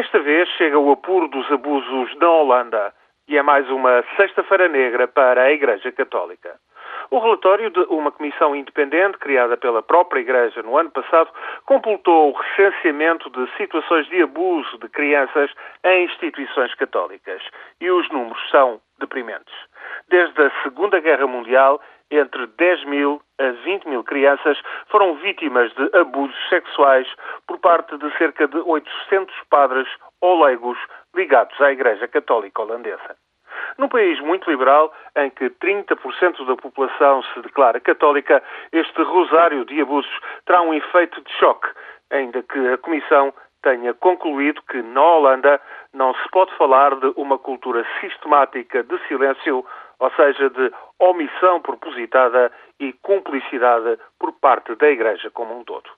Desta vez chega o apuro dos abusos na Holanda e é mais uma sexta-feira negra para a Igreja Católica. O relatório de uma comissão independente criada pela própria Igreja no ano passado completou o recenseamento de situações de abuso de crianças em instituições católicas. E os números são deprimentes. Desde a Segunda Guerra Mundial, entre 10 mil a 20 mil crianças foram vítimas de abusos sexuais por parte de cerca de 800 padres ou leigos ligados à Igreja Católica Holandesa. Num país muito liberal, em que 30% da população se declara católica, este rosário de abusos terá um efeito de choque, ainda que a Comissão tenha concluído que na Holanda não se pode falar de uma cultura sistemática de silêncio, ou seja, de omissão propositada e cumplicidade por parte da Igreja como um todo.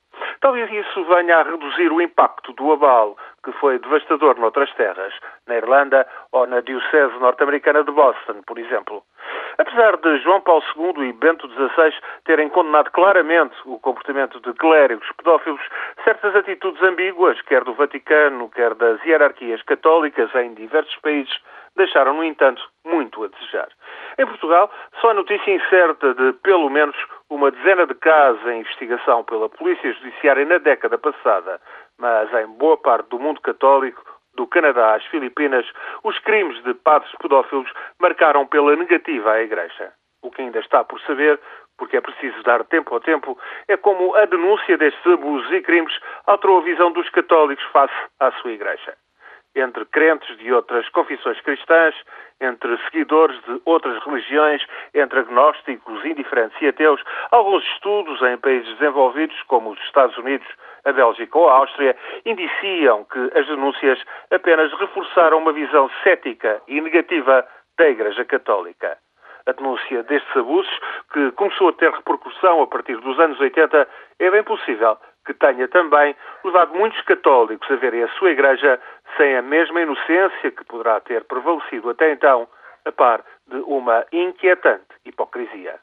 Talvez isso venha a reduzir o impacto do abalo, que foi devastador noutras terras, na Irlanda ou na Diocese norte-americana de Boston, por exemplo. Apesar de João Paulo II e Bento XVI terem condenado claramente o comportamento de clérigos pedófilos, certas atitudes ambíguas, quer do Vaticano, quer das hierarquias católicas em diversos países, deixaram, no entanto, muito a desejar. Em Portugal, só a notícia incerta de, pelo menos, uma dezena de casos em investigação pela Polícia Judiciária na década passada, mas em boa parte do mundo católico, do Canadá às Filipinas, os crimes de padres pedófilos marcaram pela negativa à Igreja. O que ainda está por saber, porque é preciso dar tempo ao tempo, é como a denúncia destes abusos e crimes alterou a visão dos católicos face à sua Igreja entre crentes de outras confissões cristãs, entre seguidores de outras religiões, entre agnósticos, indiferentes e ateus, alguns estudos em países desenvolvidos, como os Estados Unidos, a Bélgica ou a Áustria, indiciam que as denúncias apenas reforçaram uma visão cética e negativa da Igreja Católica. A denúncia destes abusos, que começou a ter repercussão a partir dos anos 80, é bem possível que tenha também levado muitos católicos a verem a sua Igreja sem a mesma inocência que poderá ter prevalecido até então, a par de uma inquietante hipocrisia.